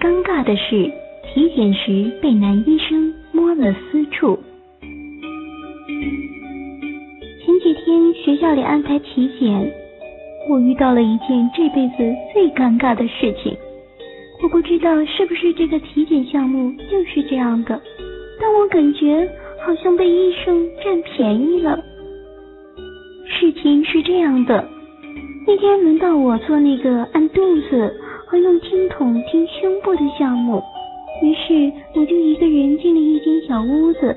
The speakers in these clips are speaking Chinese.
尴尬的是，体检时被男医生摸了私处。前几天学校里安排体检，我遇到了一件这辈子最尴尬的事情。我不知道是不是这个体检项目就是这样的，但我感觉好像被医生占便宜了。事情是这样的，那天轮到我做那个按肚子和用听筒听胸部的项目，于是我就一个人进了一间小屋子。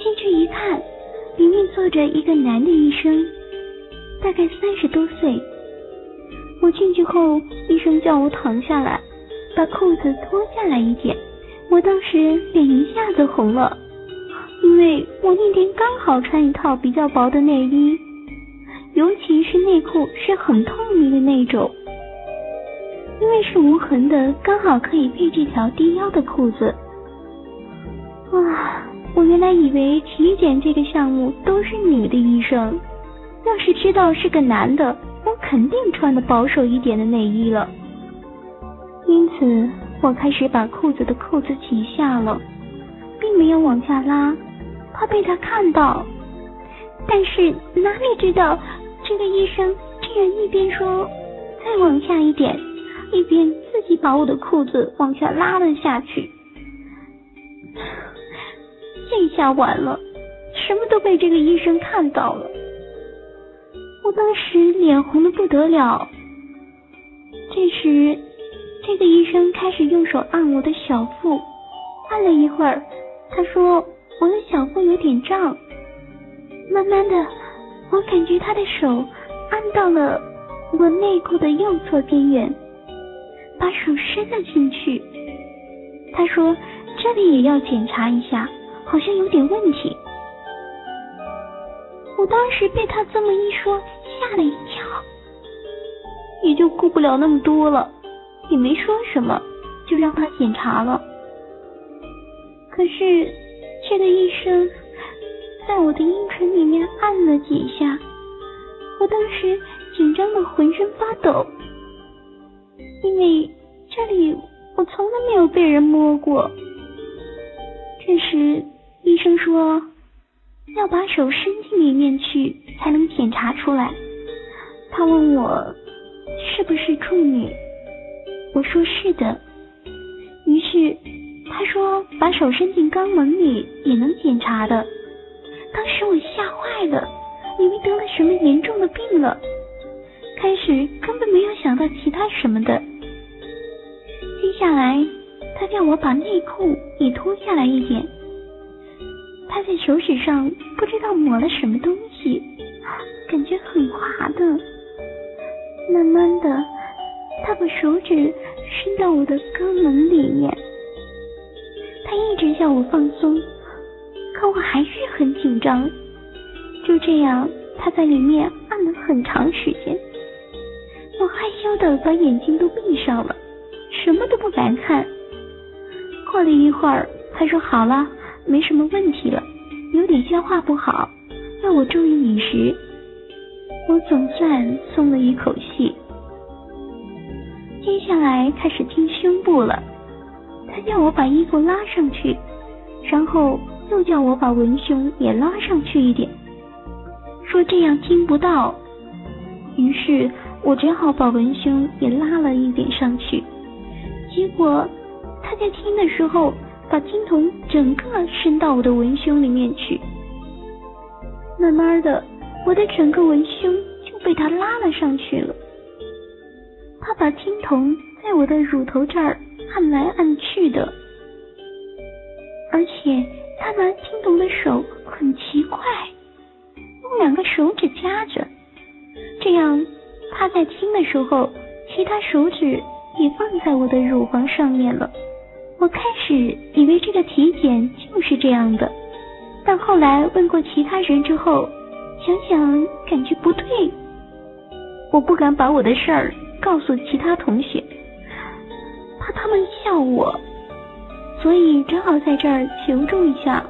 进去一看，里面坐着一个男的医生，大概三十多岁。我进去后，医生叫我躺下来，把裤子脱下来一点。我当时脸一下子红了，因为我那天刚好穿一套比较薄的内衣，尤其是内裤是很透明的那种，因为是无痕的，刚好可以配这条低腰的裤子。啊，我原来以为体检这个项目都是女的医生，要是知道是个男的。我肯定穿的保守一点的内衣了，因此我开始把裤子的扣子解下了，并没有往下拉，怕被他看到。但是哪里知道，这个医生竟然一边说再往下一点，一边自己把我的裤子往下拉了下去。这下完了，什么都被这个医生看到了。我当时脸红的不得了。这时，这个医生开始用手按我的小腹，按了一会儿，他说我的小腹有点胀。慢慢的，我感觉他的手按到了我内裤的右侧边缘，把手伸了进去。他说这里也要检查一下，好像有点问题。我当时被他这么一说。吓了一跳，也就顾不了那么多了，也没说什么，就让他检查了。可是这个医生在我的阴唇里面按了几下，我当时紧张的浑身发抖，因为这里我从来没有被人摸过。这时医生说要把手伸进里面去才能检查出来。他问我是不是处女，我说是的。于是他说把手伸进肛门里也能检查的。当时我吓坏了，以为得了什么严重的病了。开始根本没有想到其他什么的。下来他叫我把内裤也脱下来一点。他在手指上不知道抹了什么东西，感觉很滑的。慢慢的，他把手指伸到我的肛门里面，他一直叫我放松，可我还是很紧张。就这样，他在里面按了很长时间，我害羞的把眼睛都闭上了，什么都不敢看。过了一会儿，他说好了，没什么问题了，有点消化不好，要我注意饮食。我总算松了一口气。接下来开始听胸部了，他叫我把衣服拉上去，然后又叫我把文胸也拉上去一点，说这样听不到。于是我只好把文胸也拉了一点上去。结果他在听的时候，把听筒整个伸到我的文胸里面去，慢慢的。我的整个文胸就被他拉了上去了。他把听筒在我的乳头这儿按来按去的，而且他拿听筒的手很奇怪，用两个手指夹着，这样他在听的时候，其他手指也放在我的乳房上面了。我开始以为这个体检就是这样的，但后来问过其他人之后。想想感觉不对，我不敢把我的事儿告诉其他同学，怕他们笑我，所以只好在这儿求助一下。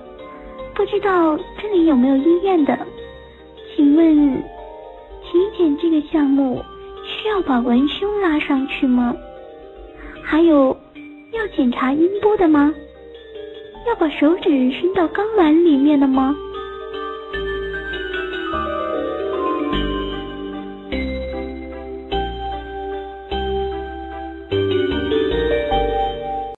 不知道这里有没有医院的？请问体检这个项目需要把文胸拉上去吗？还有要检查音波的吗？要把手指伸到肛门里面的吗？